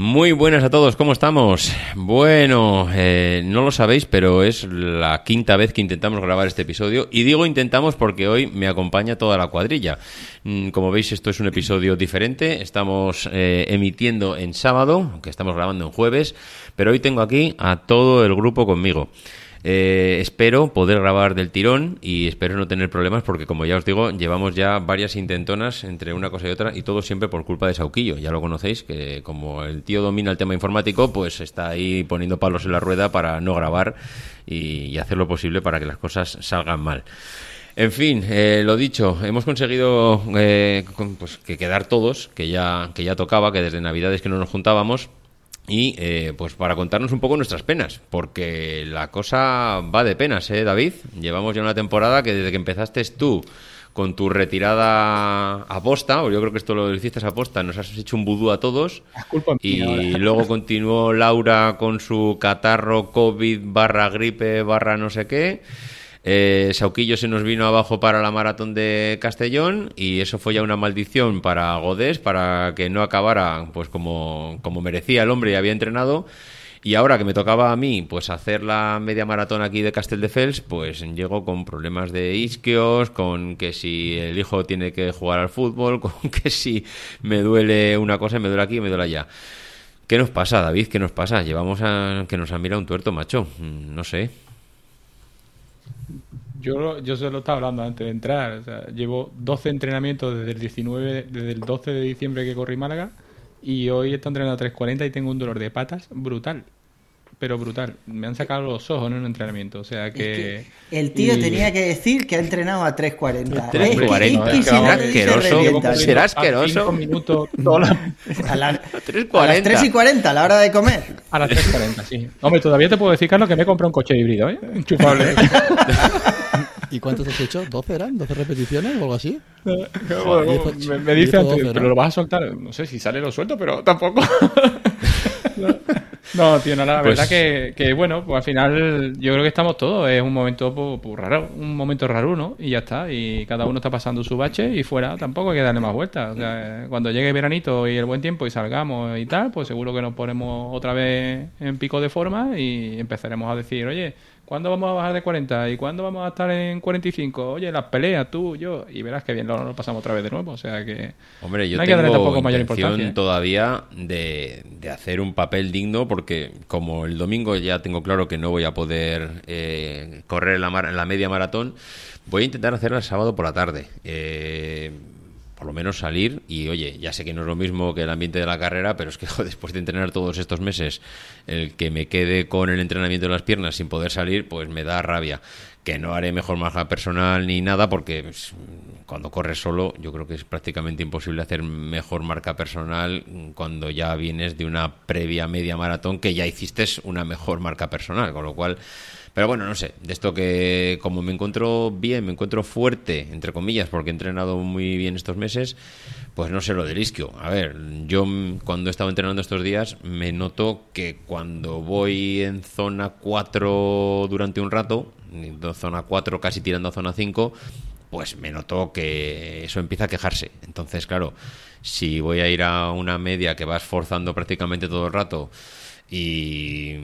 Muy buenas a todos, ¿cómo estamos? Bueno, eh, no lo sabéis, pero es la quinta vez que intentamos grabar este episodio. Y digo intentamos porque hoy me acompaña toda la cuadrilla. Mm, Como veis, esto es un episodio diferente. Estamos eh, emitiendo en sábado, aunque estamos grabando en jueves. Pero hoy tengo aquí a todo el grupo conmigo. Eh, espero poder grabar del tirón y espero no tener problemas porque, como ya os digo, llevamos ya varias intentonas entre una cosa y otra y todo siempre por culpa de Sauquillo. Ya lo conocéis, que como el tío domina el tema informático, pues está ahí poniendo palos en la rueda para no grabar y, hacer lo posible para que las cosas salgan mal. En fin, eh, lo dicho, hemos conseguido eh, pues, que quedar todos, que ya, que ya tocaba, que desde Navidades que no nos juntábamos. Y eh, pues para contarnos un poco nuestras penas, porque la cosa va de penas, ¿eh, David? Llevamos ya una temporada que desde que empezaste tú con tu retirada a posta, o yo creo que esto lo hiciste a posta, nos has hecho un vudú a todos. Y ahora. luego continuó Laura con su catarro, COVID, barra gripe, barra no sé qué. Eh, Sauquillo se nos vino abajo para la maratón de Castellón y eso fue ya una maldición para Godés, para que no acabara pues como, como merecía el hombre y había entrenado. Y ahora que me tocaba a mí pues hacer la media maratón aquí de Castelldefels, pues llego con problemas de isquios, con que si el hijo tiene que jugar al fútbol, con que si me duele una cosa, me duele aquí me duele allá. ¿Qué nos pasa, David? ¿Qué nos pasa? Llevamos a que nos ha mirado un tuerto, macho. Mm, No sé. Yo, yo se lo estaba hablando antes de entrar. O sea, llevo 12 entrenamientos desde el 19, desde el 12 de diciembre que corrí Málaga. Y hoy estoy entrenando a 3.40 y tengo un dolor de patas brutal. Pero brutal. Me han sacado los ojos en un entrenamiento. O sea que. Es que el tío y- tenía que decir que ha entrenado a 3.40. 3.40, Es que- es que si será no asqueroso. minutos la- A, la- a las 3.40. 3 y 40, a la hora de comer. A las 3.40, sí. Hombre, todavía te puedo decir, Carlos, que me he comprado un coche híbrido, ¿eh? Enchufable. ¿Y cuántos has hecho? ¿12 eran? ¿12 repeticiones o algo así? Bueno, diez, me, me dice antes, doce, ¿no? pero lo vas a soltar. No sé si sale lo suelto, pero tampoco. no, no, tío, no, la Pues- verdad que, que, bueno, pues al final yo creo que estamos todos. Es un momento pues, pues, raro, un momento raro, ¿no? Y ya está. Y cada uno está pasando su bache y fuera tampoco hay que darle más vueltas. O sea, cuando llegue veranito y el buen tiempo y salgamos y tal, pues seguro que nos ponemos otra vez en pico de forma y empezaremos a decir, oye. ¿Cuándo vamos a bajar de 40? ¿Y cuándo vamos a estar en 45? Oye, las peleas, tú, yo. Y verás que bien lo, lo pasamos otra vez de nuevo. O sea que. Hombre, yo no hay que darle tengo tampoco mayor intención importancia. todavía de, de hacer un papel digno porque como el domingo ya tengo claro que no voy a poder eh, correr la, mar- la media maratón, voy a intentar hacerla el sábado por la tarde. Eh, por lo menos salir y oye, ya sé que no es lo mismo que el ambiente de la carrera, pero es que después de entrenar todos estos meses, el que me quede con el entrenamiento de las piernas sin poder salir, pues me da rabia. Que no haré mejor marca personal ni nada porque pues, cuando corres solo yo creo que es prácticamente imposible hacer mejor marca personal cuando ya vienes de una previa media maratón que ya hiciste una mejor marca personal, con lo cual pero bueno, no sé, de esto que como me encuentro bien, me encuentro fuerte, entre comillas, porque he entrenado muy bien estos meses, pues no sé lo del isquio. A ver, yo cuando he estado entrenando estos días me noto que cuando voy en zona 4 durante un rato, zona 4 casi tirando a zona 5, pues me noto que eso empieza a quejarse. Entonces, claro, si voy a ir a una media que vas forzando prácticamente todo el rato y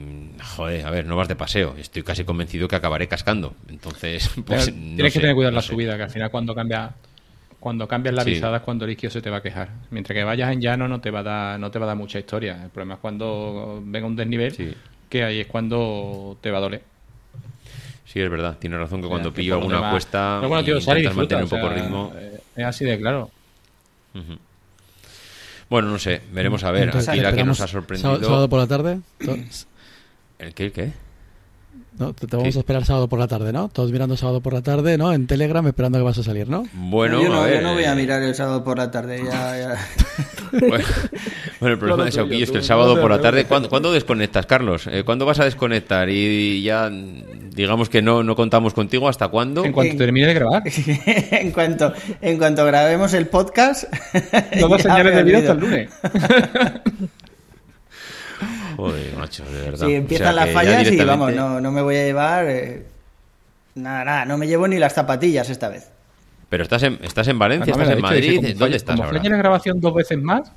joder, a ver, no vas de paseo, estoy casi convencido que acabaré cascando. Entonces, pues Pero no tienes que tener cuidado en no la sé. subida, que al final cuando cambia cuando cambias la Sí. visada es cuando el isquio se te va a quejar. Mientras que vayas en llano no te va a dar, no te va a dar mucha historia. El problema es cuando venga un desnivel, Sí. que ahí es cuando te va a doler. Sí, es verdad, tienes razón que cuando O sea, que pillo alguna cuesta Pero bueno, tío, sal y disfruta, mantener un poco o el sea, ritmo. Es así de claro. Bueno, no sé, veremos a ver. Entonces, que nos ha sorprendido. sábado, por la tarde. ¿El qué? el qué? ¿no? Te, te vamos a esperar sábado por la tarde, ¿no? Todos mirando sábado por la tarde, ¿no? En Telegram esperando que vas a salir, ¿no? Bueno, yo, no, a ver. yo no voy a mirar el sábado por la tarde. Ya, ya. Bueno, bueno, el problema de Sauquillo es que el sábado por la tarde. ¿cuándo, cuándo desconectas, Carlos? Eh, ¿Cuándo vas a desconectar? Y ya, digamos que no, no contamos contigo, ¿hasta cuándo? En cuanto En- termine de grabar, en, cuanto, en cuanto grabemos el podcast. no das ya señales de vida hasta el lunes. Joder, macho, de verdad. Si O empiezan sea, las fallas y vamos, no, no me voy a llevar. eh, nada, nada, no me llevo ni las zapatillas esta vez. Pero estás en, estás en Valencia, estás en dice, Madrid. como ¿Dónde falle- estás como ahora? la grabación dos veces más,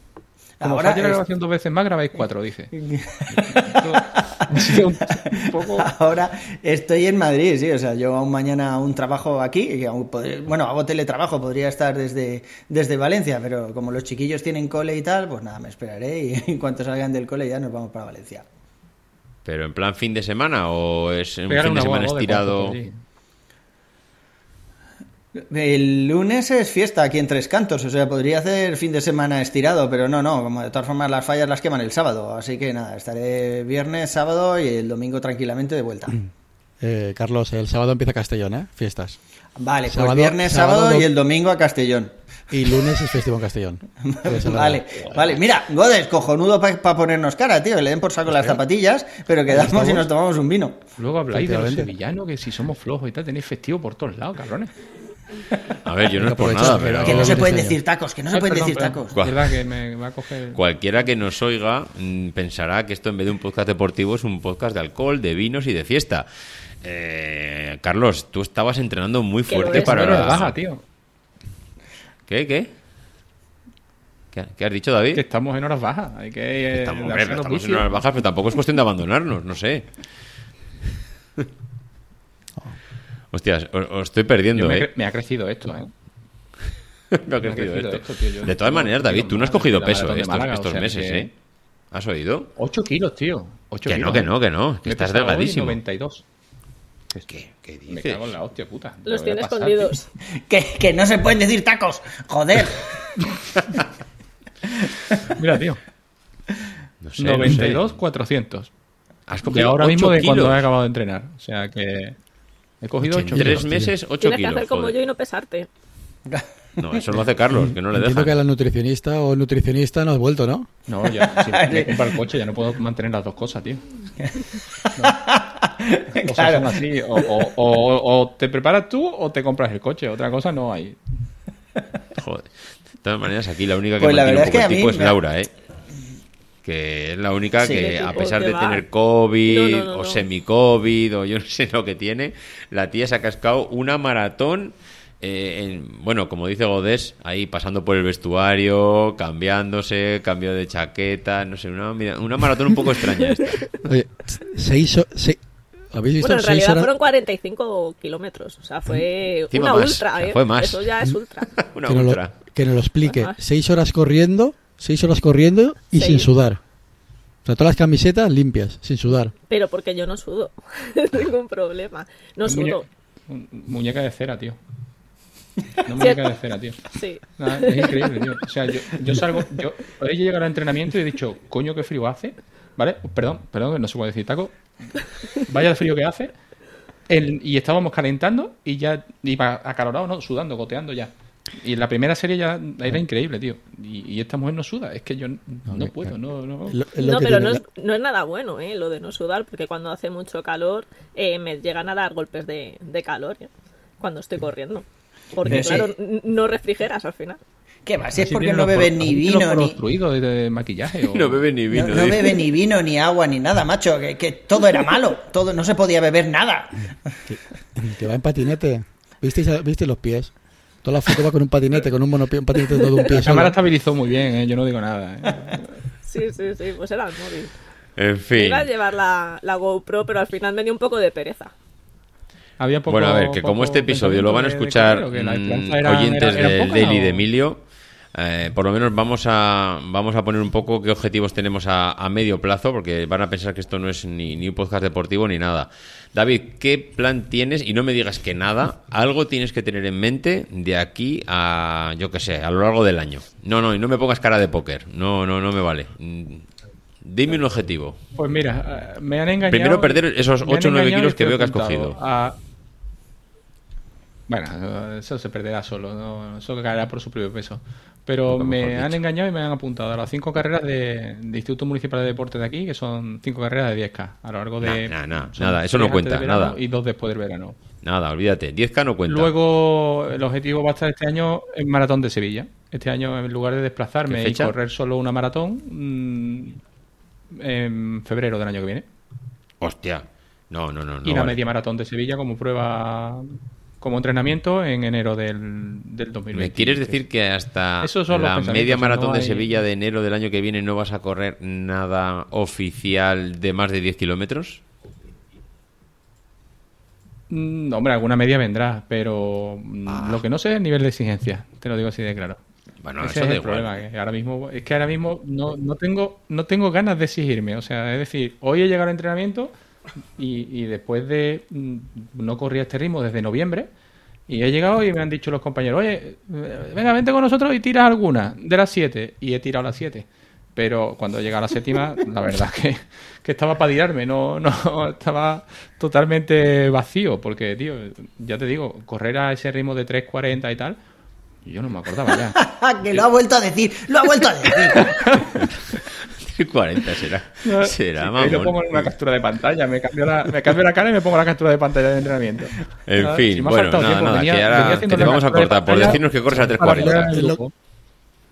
como Ahora falle la es- grabación dos veces más, grabáis cuatro, dice. Esto poco... Ahora estoy en Madrid, sí, o sea, yo aún mañana un trabajo aquí, y aún podré- bueno, hago teletrabajo, podría estar desde, desde Valencia, pero como los chiquillos tienen cole y tal, pues nada, me esperaré y en cuanto salgan del cole ya nos vamos para Valencia. ¿Pero en plan fin de semana o es un fin de semana estirado? sí. El lunes es fiesta aquí en Tres Cantos, o sea, podría hacer fin de semana estirado, pero no, no, como de todas formas las fallas las queman el sábado, así que nada, estaré viernes, sábado y el domingo tranquilamente de vuelta. Eh, Carlos, el sábado empieza Castellón, ¿eh? Fiestas. Vale, pues Sábado- viernes, sábado, sábado, y el domingo a Castellón. Y lunes es festivo en Castellón. Vale, vale. Mira, Godes, cojonudo para ponernos cara, tío. Le den por saco las zapatillas, pero quedamos y nos tomamos un vino. Luego habláis de los sevillanos, que si somos flojos y tal, tenéis festivo por todos lados, cabrones. A ver, yo no es por nada, que pero Que no se pueden decir tacos, que no se Ay, pueden perdón, decir tacos. Es verdad que me va a coger... cualquiera que nos oiga mm, pensará que esto en vez de un podcast deportivo es un podcast de alcohol, de vinos y de fiesta. Eh, Carlos, tú estabas entrenando muy fuerte para la... baja, tío. ¿Qué? ¿Qué? ¿Qué, qué has dicho, David? Que estamos en horas bajas. Hay que eh, Estamos, hombre, estamos en horas bajas, pero tampoco es cuestión de abandonarnos, no sé. Hostias, os, os estoy perdiendo, me, ¿eh? me ha crecido esto, ¿eh? Me ha crecido crecido esto. esto, tío, yo- de todas maneras, David, tú no has cogido peso estos, Málaga, estos o sea meses, que- ¿eh? ¿Has oído? 8 kilos, tío. 8 Que kilos. no, que no, que no. Que Me estás delgadísimo. 92. ¿Qué, qué Me dices? cago en la hostia, puta. Me Los tiene escondidos. Que, que no se pueden decir tacos. Joder. Mira, tío. No sé, no 92, sé. 400. Has ahora mismo 8 de cuando he acabado de entrenar. O sea que he cogido En 8 tres kilos. meses, 8 Tienes kilos. que hacer como yo y no pesarte. No, eso lo hace Carlos, que no le Entiendo que la nutricionista o nutricionista no has vuelto, ¿no? No, ya, si me compro el coche ya no puedo mantener las dos cosas, tío. Claro. así. O, o- o- o te preparas tú o te compras el coche. Otra cosa no hay. Joder. De todas maneras, aquí la única que Pues la mantiene un es poco que el tipo es Laura, ¿eh? Que es la única Sí, que, a pesar ¿qué de va? tener COVID No, no, no, o no. semi-COVID o yo no sé lo que tiene, la tía se ha cascado una maratón. eh, en- bueno, como dice Godés, ahí pasando por el vestuario, cambiándose, cambio de chaqueta, no sé, una, una maratón un poco extraña esta. Oye, seis, ho- se- ¿Habéis visto Bueno, en seis realidad horas? fueron 45 kilómetros. O sea, fue Encima una más, ultra, o sea, ¿eh? fue más. Eso ya es ultra. Una que, nos lo, ultra. que nos lo explique. Seis horas corriendo, seis horas corriendo y sin sudar. O sea, todas las camisetas limpias, sin sudar. Pero porque yo no sudo. Ningún problema. No sudo. muñeca de cera, tío. No muñeca de cera, tío. Sí. Nada, es increíble, tío. O sea, yo, yo salgo, yo he llegado al entrenamiento y he dicho, coño, qué frío hace. ¿Vale? Perdón, perdón, que no se puede decir taco. Vaya el frío que hace. El- y estábamos calentando y ya iba acalorado, ¿no? Sudando, goteando ya. Y en la primera serie ya era increíble, tío. Y, y esta mujer no suda. Es que yo no, no que- puedo, no, no. Es lo- es lo No, que pero no la- es, no es nada bueno, ¿eh? Lo de no sudar, porque cuando hace mucho calor eh, me llegan a dar golpes de, de calor ¿eh? cuando estoy corriendo. Porque, sí. claro, no refrigeras al final. ¿Qué va? Si es porque no los bebe poros- ni vino ni. de, de maquillaje. o- No bebe ni No, vino. no bebe ni vino, ni agua, ni nada, macho. Que, que todo era malo. Todo, no se podía beber nada. Que va en patinete. ¿Visteis, ¿Viste los pies? Toda la foto va con un patinete, con un monopié, un patinete de todo un pie. La solo. cámara estabilizó muy bien, ¿eh? yo no digo nada. ¿eh? Sí, sí, sí, pues era el móvil. En fin. Iba a llevar la, la GoPro, pero al final me dio un poco de pereza. Había poco- bueno, a ver, que como este episodio lo van a de- escuchar de mm, esperanza era- oyentes era- era del Daily o- de Emilio, eh, por lo menos vamos a, vamos a poner un poco qué objetivos tenemos a, a medio plazo, porque van a pensar que esto no es ni, ni un podcast deportivo ni nada. David, ¿qué plan tienes? Y no me digas que nada, algo tienes que tener en mente de aquí a, yo qué sé, a lo largo del año. No, no, y no me pongas cara de póker, no, no, no me vale. Mm, Dime un objetivo. Pues mira, eh, me han engañado. Primero perder esos me han 8 o 9 engañado kilos que veo que has cogido. a- Bueno, eso se perderá solo, ¿no? eso caerá por su propio peso. Pero me han engañado y me han apuntado a las cinco carreras de, de Instituto Municipal de Deportes de aquí, que son cinco carreras de 10K a lo largo de. Nah, nah, nah, son nada, eso no cuenta, nada. Y dos después del verano. Nada, olvídate. 10K no cuenta. Luego, el objetivo va a estar este año en Maratón de Sevilla. Este año, en lugar de desplazarme ¿Qué y correr solo una maratón, mm, en febrero del año que viene. Hostia. No, no, no. no y la vale. media maratón de Sevilla como prueba, como entrenamiento en enero del, del 2020. ¿Me quieres decir que hasta la media maratón no de Sevilla de enero del año que viene no vas a correr nada oficial de más de 10 kilómetros? Mm, hombre, alguna media vendrá, pero mm, Ah. lo que no sé es el nivel de exigencia, te lo digo así de claro. Bueno, Ese eso es el igual. problema, que ahora mismo es que ahora mismo no, no tengo no tengo ganas de exigirme, o sea, es decir, hoy he llegado al entrenamiento y, y después de mm, no corría este ritmo desde noviembre y he llegado y me han dicho los compañeros, oye, eh, venga, vente con nosotros y tiras alguna de las siete y he tirado las siete. Pero cuando llega a la séptima, la verdad que, que estaba para tirarme, no, no, estaba totalmente vacío, porque, tío, ya te digo, correr a ese ritmo de 3.40 y tal, yo no me acordaba ya. que lo ha vuelto a decir, lo ha vuelto a decir. 40 será. Será, Sí, ahí lo mamón. pongo en una captura de pantalla, me cambio, la, me cambio la cara y me pongo la captura de pantalla de entrenamiento. En Nada, fin, si bueno, nada, tiempo, nada, venía- que ahora que te vamos a cortar por decirnos que corres a para poner 3.40. el grupo.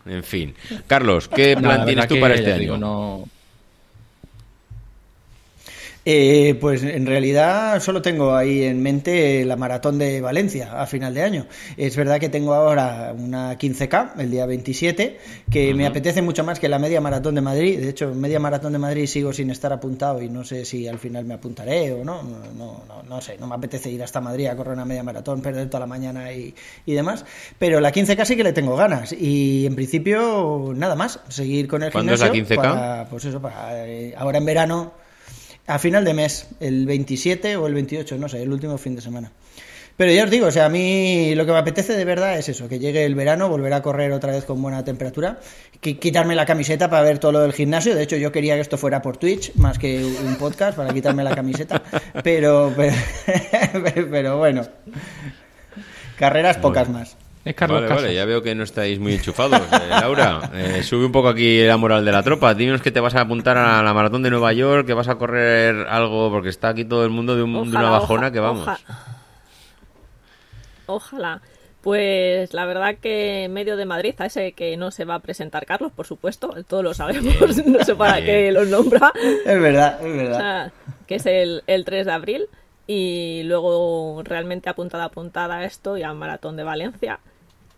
En fin. Carlos, ¿qué No, plan la tienes tú para este te año? no- Eh, pues en realidad solo tengo ahí en mente la maratón de Valencia a final de año. Es verdad que tengo ahora una 15K el día 27, que me apetece mucho más que la media maratón de Madrid. De hecho, media maratón de Madrid sigo sin estar apuntado y no sé si al final me apuntaré o no. No, no, no, no sé, no me apetece ir hasta Madrid a correr una media maratón, perder toda la mañana y, y demás. Pero la 15K sí que le tengo ganas y en principio nada más, seguir con el ¿Cuándo es la gimnasio 15K? para, pues eso, para eh, ahora en verano. A final de mes, el 27 o el 28, no sé, el último fin de semana. Pero ya os digo, o sea, a mí lo que me apetece de verdad es eso, que llegue el verano, volver a correr otra vez con buena temperatura, qui- quitarme la camiseta para ver todo lo del gimnasio. De hecho, yo quería que esto fuera por Twitch más que un podcast para quitarme la camiseta. Pero, pero, pero bueno, carreras pocas más. Es Carlos Vale, Casas. vale, ya veo que no estáis muy enchufados. Eh, Laura, eh, sube un poco aquí la moral de la tropa. Dinos que te vas a apuntar a la maratón de Nueva York, que vas a correr algo, porque está aquí todo el mundo de, un- de una Ojalá, bajona que vamos. oja- Ojalá. Pues la verdad que en medio de Madrid, a ese que no se va a presentar Carlos, por supuesto, todos lo sabemos, no sé para qué los nombra, Es verdad, es o verdad. sea, que es el, el 3 de abril, y luego realmente apuntada apuntada a esto y al maratón de Valencia.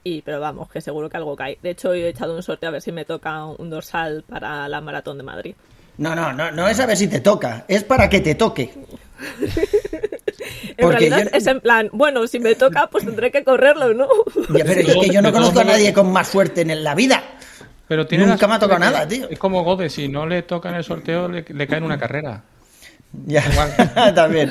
Y, pero vamos, que seguro que algo cae. De hecho, he echado un sorteo a ver si me toca un dorsal para la maratón de Madrid. No, no, no, no es a ver si te toca, es para que te toque. En Porque realidad yo- es en plan, bueno, si me toca, pues tendré que correrlo, ¿no? Ya, pero es que yo no conozco a nadie con más suerte en la vida. Pero tiene Nunca me ha tocado nada, tío. Es como Gode, si no le toca en el sorteo, le, le cae en una carrera. Ya, también.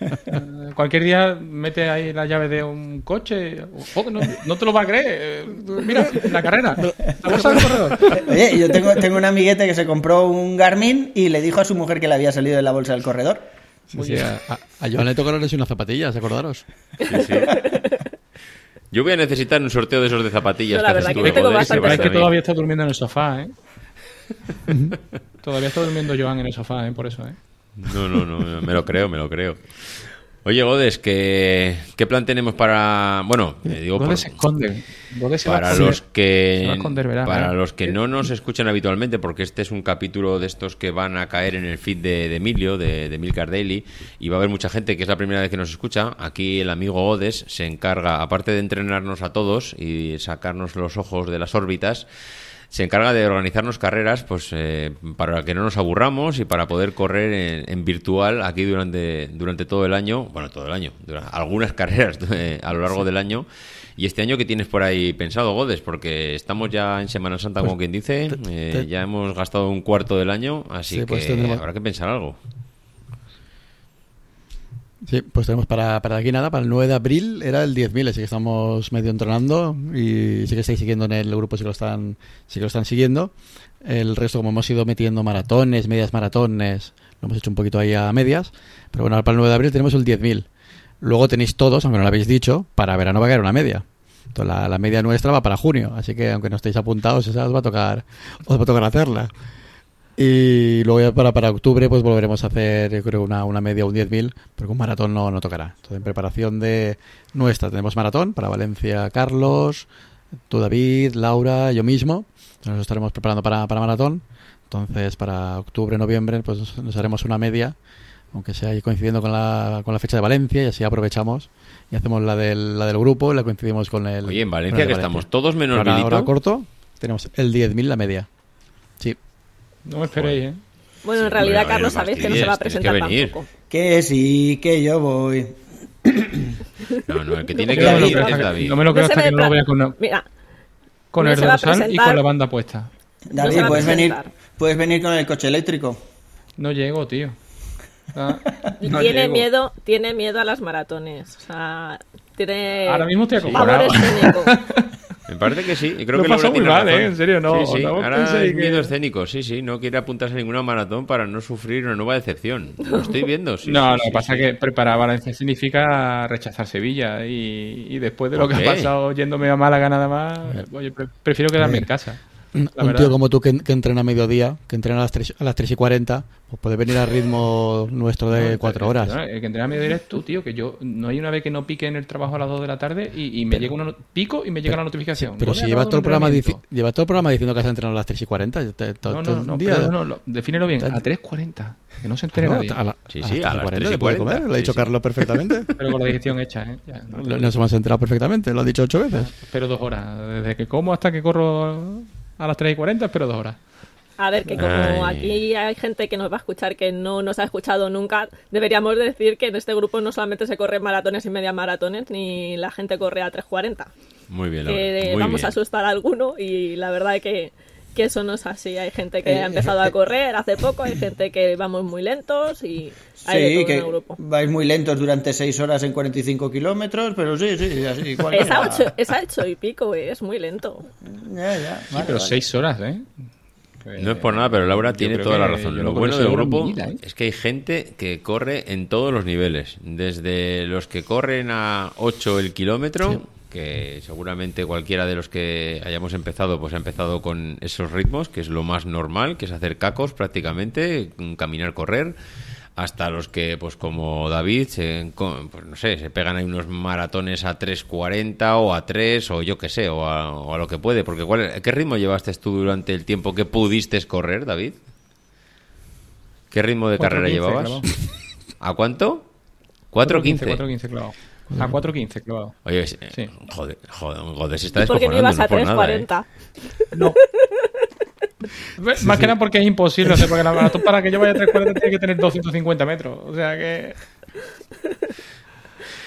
Eh, Cualquier día mete ahí la llave de un coche. Joder, no, no te lo va a creer. Eh, Mira, la carrera. La bolsa del corredor. Oye, yo tengo, tengo un amiguete que se compró un Garmin y le dijo a su mujer que le había salido de la bolsa del corredor. Sí, sí, a, a- Joan le tocaron unas zapatillas, acordaros. Sí, sí. Yo voy a necesitar un sorteo de esos de zapatillas. No, la verdad tú, que tengo bastante- Es que todavía está durmiendo en el sofá, ¿eh? todavía está durmiendo Joan en el sofá, ¿eh? Por eso, ¿eh? No, no, no, me lo creo, me lo creo. Oye, Godes, ¿qué, qué plan tenemos para. Bueno, eh, digo, por- se esconde. Para los que esconder, para verá. los que no nos escuchan habitualmente porque este es un capítulo de estos que van a caer en el feed de, de Emilio de, de Milcar Daily y va a haber mucha gente que es la primera vez que nos escucha aquí el amigo Odes se encarga aparte de entrenarnos a todos y sacarnos los ojos de las órbitas se encarga de organizarnos carreras pues eh, para que no nos aburramos y para poder correr en, en virtual aquí durante durante todo el año bueno todo el año algunas carreras eh, a lo largo del año. Y este año qué tienes por ahí pensado Godes porque estamos ya en Semana Santa como quien dice Pues te- eh, ya hemos gastado un cuarto del año así Sí, que pues tendremos- habrá que pensar algo Sí, pues tenemos para, para aquí nada, para el 9 de abril era el 10.000, así que estamos medio entrenando y sí que estáis siguiendo en el grupo, sí que lo están, sí lo están siguiendo. El resto, como hemos ido metiendo maratones, medias maratones, lo hemos hecho un poquito ahí a medias, pero bueno, para el 9 de abril tenemos el 10.000. Luego tenéis todos, aunque no lo habéis dicho, para verano va a caer una media. Entonces la, la media nuestra va para junio, así que aunque no estéis apuntados, esa os va a tocar, os va a tocar hacerla. Y luego ya para, para octubre pues volveremos a hacer, yo creo, una, una media, un 10.000, porque un maratón no, no tocará. Entonces en preparación de nuestra tenemos maratón para Valencia Carlos, Tú, David, Laura, yo mismo. Nos estaremos preparando para, para maratón. Entonces, para octubre, noviembre, pues nos- nos haremos una media, aunque sea ahí coincidiendo con la, con la fecha de Valencia, y así aprovechamos y hacemos la del, la del grupo y la coincidimos con el. Oye, en Valencia que estamos todos menos ahora, ahora corto, tenemos el 10.000 la media. Sí. No me esperéis, ¿eh? Bueno, en realidad, hombre, Carlos, sabéis que no se va a presentar que venir. tampoco. Que sí, que yo voy. No, no, el que tiene que no me lo ir creo es que- David. no me lo creo hasta que no lo vea con, Mira, con no el dorsal y con la banda puesta. David, puedes venir, puedes venir con el coche eléctrico. No llego, tío. Ah, no tiene llego. miedo, tiene miedo a las maratones. O sea, tiene Ahora mismo estoy escénico. Me parece que sí. y Creo Lo que pasó muy mal, razón. ¿eh? En serio, no- Sí, sí. Ahora es que- miedo escénico. Sí, sí. No quiere apuntarse a ninguna maratón para no sufrir una nueva decepción. Lo estoy viendo. Sí, no, lo que pasa es que preparar Valencia significa rechazar Sevilla y, y después de lo ¿Por que ha pasado yéndome a Málaga nada más, oye, pre- prefiero quedarme en casa. Un, La un verdad. tío como tú que, que entrena a mediodía, que entrena a las 3, a las 3 y 40, pues puede venir al ritmo nuestro de No, 4 el- horas. no, El que entrena a medio eres tú, tío, que yo no hay una vez que no pique en el trabajo a las 2 de la tarde y, y me llega una no- pico y me llega la notificación. Pero No si llevas todo, el programa llevas todo el programa diciendo que has entrenado a las 3 y 40. te- todo- No, no, el no, día- pero no, lo- defínelo bien, a 3.40, que no se entere No, nadie. a, la- Sí, a sí, las a las 3:40 3 y se puede 40, comer, lo ha dicho sí. Carlos perfectamente. Pero con la digestión hecha, ¿eh? Ya, no, Nos hemos enterado perfectamente, lo ha dicho ocho veces. Espero dos horas. Desde que como hasta que corro a las 3 y 40, espero dos horas. A ver, que como Ay. aquí hay gente que nos va a escuchar que no nos ha escuchado nunca, deberíamos decir que en este grupo no solamente se corren maratones y media maratones, ni la gente corre a 3.40. Muy bien, Laura. Que Muy vamos bien. a asustar a alguno y la verdad es que, que eso no es así. Hay gente que Eh, ha empezado a correr hace poco, hay gente que vamos muy lentos y hay de Sí, todo en que el grupo. vais muy lentos durante 6 horas en 45 kilómetros, pero sí, sí, así. Es a, ocho, es a ocho y pico, eh, es muy lento. Ya, ya, vale, pero vale. 6 horas, ¿eh? No es por nada, pero Laura tiene toda la razón. Lo no bueno del en grupo vida, ¿eh? es que hay gente que corre en todos los niveles. Desde los que corren a 8 el kilómetro, que seguramente cualquiera de los que hayamos empezado, pues ha empezado con esos ritmos, que es lo más normal, que es hacer cacos prácticamente, caminar, correr. Hasta los que, pues como David, se, pues no sé, se pegan ahí unos maratones a 3.40 o a 3 o yo qué sé, o a, o a lo que puede. Porque ¿cuál, ¿qué ritmo llevaste tú durante el tiempo que pudiste correr, David? ¿Qué ritmo de 4:15 carrera llevabas? ¿A cuánto? 4.15. 4.15 clavado. A 4.15 clavado. Oye, Sí. joder, joder, joder, se está ¿Por qué no descojonando, ibas a no por nada, ¿eh? 3.40? No. Más que nada porque es imposible hacer, porque la maratón para que yo vaya a 3.40 tiene que tener 250 metros. O sea que.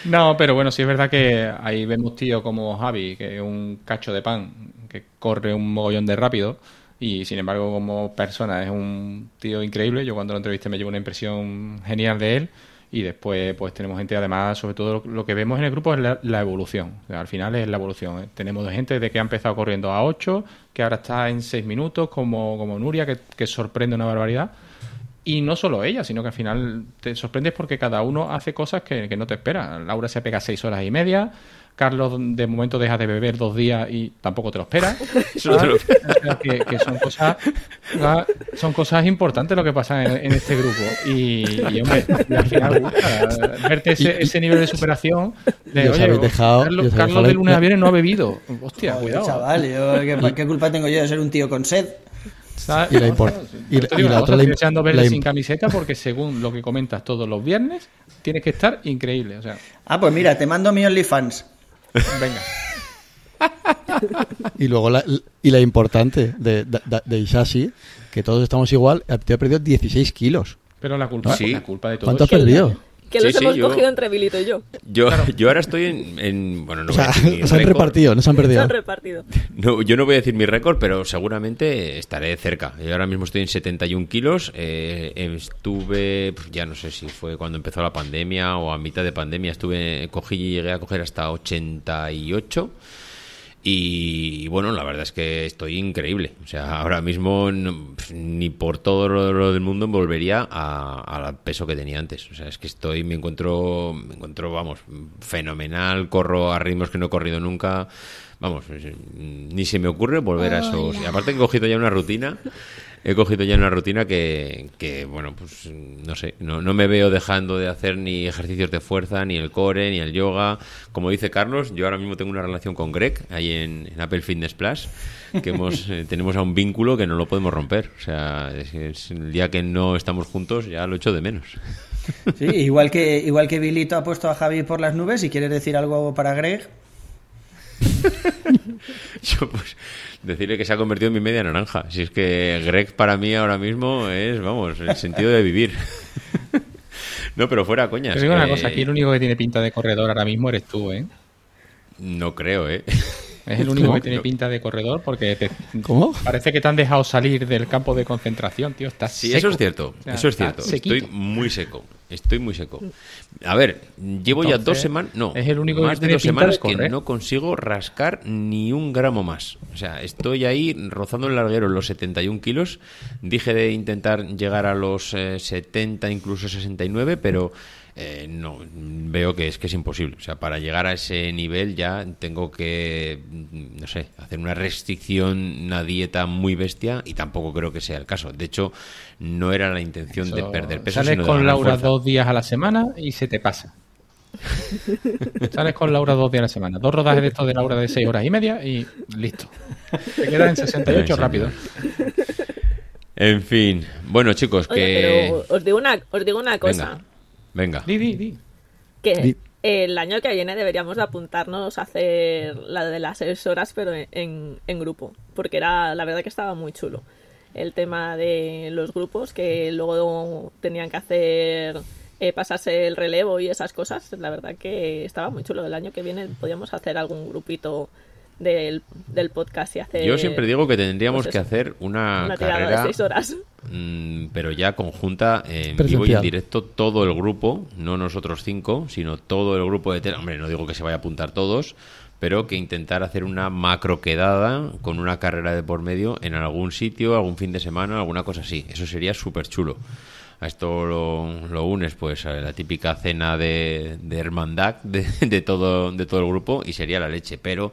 No, pero bueno, sí es verdad que ahí vemos tío como Javi, que es un cacho de pan, que corre un mogollón de rápido. Y sin embargo, como persona es un tío increíble. Yo cuando lo entrevisté me llevo una impresión genial de él. Y después, pues tenemos gente, además, sobre todo lo, que vemos en el grupo es la, la evolución. Al final es la evolución. ¿eh? Tenemos gente de que ha empezado corriendo a 8, que ahora está en 6 minutos, como, como Nuria, que, sorprende una barbaridad. Y no solo ella, sino que al final te sorprendes porque cada uno hace cosas que, que no te esperas. Laura se pega 6 horas y media. Carlos de momento deja de beber dos días y tampoco te lo esperas. Eso no te lo- O sea, que, que son cosas son cosas importantes lo que pasa en, en este grupo y, y, hombre y al final gusta verte ese, ese nivel de superación de Y os oye habéis dejado- y Carlos, Carlos de lunes a viernes no ha bebido hostia Joder, cuidado chaval, yo, ¿qué, qué culpa tengo yo de ser un tío con sed? ¿sabes? Y la No, import- ¿sabes? y la- Yo te y digo la otra estoy deseando verte la sin camiseta porque según lo que comentas todos los viernes tienes que estar increíble o sea Ah, pues mira, te mando mi OnlyFans. Venga Y luego la, y la importante de, de, de Isashi, que todos estamos igual, tío ha perdido 16 kilos. pero la culpa Sí. la culpa de todo ¿Cuánto has perdido? Que Sí, los sí, hemos yo- cogido entre Vilito y yo. Yo, yo ahora estoy en, en- bueno, no O voy a sea, decir mi se han récord. repartido, no se han Se perdido. han repartido. No, yo no voy a decir mi récord, pero seguramente estaré cerca. Yo ahora mismo estoy en 71 kilos. eh, estuve, pues ya no sé si fue cuando empezó la pandemia o a mitad de pandemia, estuve, cogí y llegué a coger hasta 88. Y bueno, la verdad es que estoy increíble. O sea, ahora mismo no- ni por todo lo, del mundo volvería a- al peso que tenía antes. O sea, es que estoy, me encuentro, me encuentro, vamos, fenomenal. Corro a ritmos que no he corrido nunca. Vamos, es- ni se me ocurre volver a esos. Y aparte que he cogido ya una rutina. he cogido ya una rutina que, que bueno, pues no sé, no, no, me veo dejando de hacer ni ejercicios de fuerza, ni el core, ni el yoga. Como dice Carlos, yo ahora mismo tengo una relación con Greg, ahí en, Apple Fitness Plus, que hemos, eh, tenemos a un vínculo que no lo podemos romper. O sea, es, el día que no estamos juntos ya lo echo de menos. Sí, igual que, igual que Bilito ha puesto a Javi por las nubes, si quieres decir algo para Greg. Yo, pues, decirle que se ha convertido en mi media naranja. Si es que Greg para mí ahora mismo es, vamos, el sentido de vivir. no, pero fuera coñas. Te digo una cosa, aquí el único que tiene pinta de corredor ahora mismo eres tú, ¿eh? No creo, ¿eh? Es el único que tiene pinta de corredor porque ¿Cómo? parece que te han dejado salir del campo de concentración, tío. Estás sí, eso es cierto. eso es cierto. Estoy muy seco. Estoy muy seco. A ver, llevo ya dos semanas. No, es el único más de dos semanas que no consigo rascar ni un gramo más. O sea, estoy ahí rozando el larguero los 71 kilos. Dije de intentar llegar a los 70, eh, incluso 69, pero eh, no veo que es que es imposible. O sea, para llegar a ese nivel ya tengo que, no sé, hacer una restricción, una dieta muy bestia y tampoco creo que sea el caso. De hecho, no era la intención de perder peso. Sales con Laura dos días a la semana y se te pasa. Sales con Laura dos días a la semana. Dos rodajes de estos de Laura de seis horas y media y listo. Te quedas en 68 rápido. En fin. Bueno, chicos, que... os digo una, os digo una cosa. Venga. Di, di, di. Que el año que viene deberíamos apuntarnos a hacer la de las seis horas, pero en, en, grupo. Porque era, la verdad que estaba muy chulo. El tema de los grupos, que luego tenían que hacer eh, pasarse el relevo y esas cosas. La verdad que estaba muy chulo. El año que viene podíamos hacer algún grupito del, del podcast y hacer. Yo siempre digo que tendríamos pues que hacer una, carrera. De seis horas. Mm, pero ya conjunta en vivo y en directo todo el grupo, no nosotros cinco, sino todo el grupo de tele. Hombre, no digo que se vaya a apuntar todos, pero que intentar hacer una macro quedada con una carrera de por medio en algún sitio, algún fin de semana, alguna cosa así. Eso sería súper chulo. A esto lo, unes pues a la típica cena de, hermandad de, de, todo, de todo el grupo y sería la leche, pero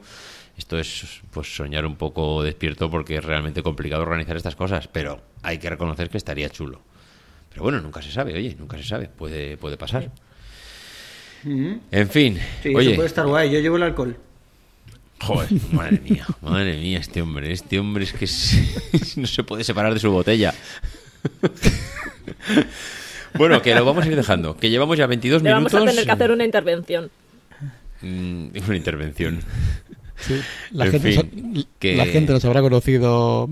esto es pues soñar un poco despierto porque es realmente complicado organizar estas cosas, pero hay que reconocer que estaría chulo. Pero bueno, nunca se sabe, oye, nunca se sabe, puede, puede pasar. En fin, oye. puede estar guay, yo llevo el alcohol. Joder, madre mía, madre mía, este hombre, este hombre es que no se puede separar de su botella. bueno, que lo vamos a ir dejando, que llevamos ya 22 minutos. Vamos a tener que hacer una intervención. Mm, una intervención. La, gente la gente nos habrá conocido,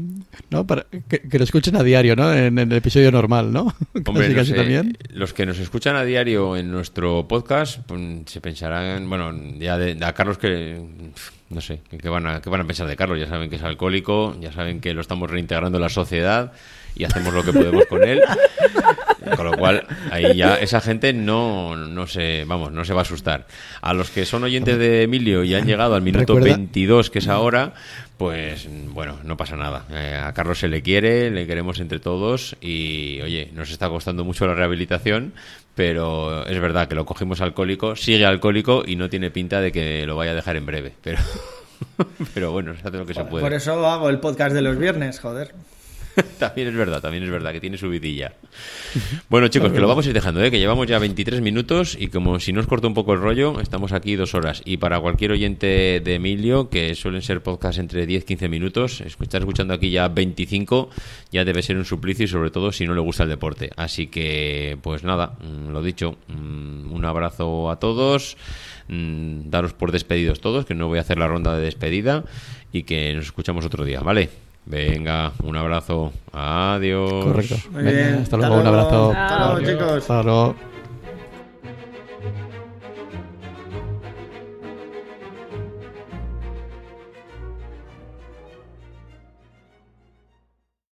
¿no? Para que, lo escuchen a diario, ¿no? En, el episodio normal, ¿no? Hombre, también. los que nos escuchan a diario en nuestro podcast pues, se pensarán, bueno, ya de, a Carlos que no sé, ¿qué van, a, ¿qué van a pensar de Carlos? Ya saben que es alcohólico, ya saben que lo estamos reintegrando en la sociedad y hacemos lo que podemos con él. Con lo cual, ahí ya esa gente no, no se, vamos, no se va a asustar. A los que son oyentes de Emilio y han llegado al minuto 22, que es ahora, pues bueno, no pasa nada. Eh, a Carlos se le quiere, le queremos entre todos y, oye, nos está costando mucho la rehabilitación, pero es verdad que lo cogimos alcohólico, sigue alcohólico y no tiene pinta de que lo vaya a dejar en breve. Pero, pero bueno, se hace lo que se puede. Por eso hago el podcast de los viernes, joder. también es verdad, también es verdad que tiene su vidilla. Bueno, chicos, que lo vamos a ir dejando, ¿eh? que llevamos ya 23 minutos y como si nos corta un poco el rollo, estamos aquí dos horas. Y para cualquier oyente de Emilio, que suelen ser podcasts entre 10-15 minutos, estar escuchando aquí ya 25 ya debe ser un suplicio y sobre todo si no le gusta el deporte. Así que, pues nada, mm, lo dicho, mm, un abrazo a todos, mm, daros por despedidos todos, que no voy a hacer la ronda de despedida y que nos escuchamos otro día, ¿vale? Venga, un abrazo. Adiós. Correcto. hasta luego, un abrazo. Hasta luego, chicos. Hasta luego.